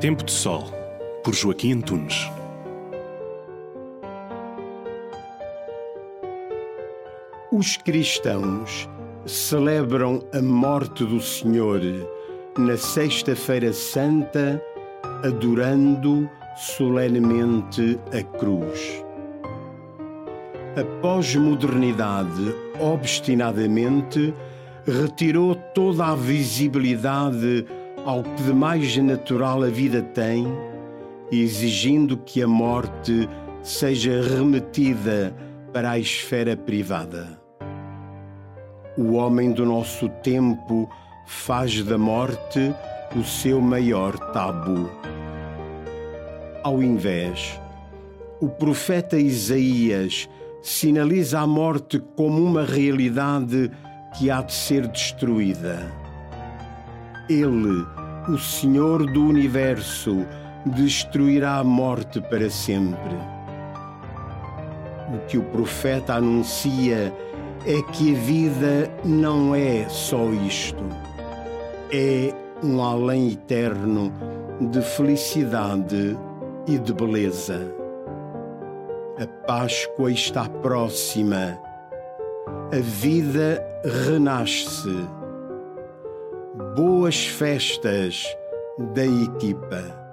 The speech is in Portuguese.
Tempo de Sol, por Joaquim Antunes. Os cristãos celebram a morte do Senhor na Sexta-feira Santa, adorando solenemente a cruz. A pós-modernidade obstinadamente retirou toda a visibilidade ao que de mais natural a vida tem, exigindo que a morte seja remetida para a esfera privada. O homem do nosso tempo faz da morte o seu maior tabu. Ao invés, o profeta Isaías sinaliza a morte como uma realidade que há de ser destruída. Ele, o Senhor do universo, destruirá a morte para sempre. O que o profeta anuncia é que a vida não é só isto. É um além eterno de felicidade e de beleza. A Páscoa está próxima. A vida renasce. Boas festas da equipa.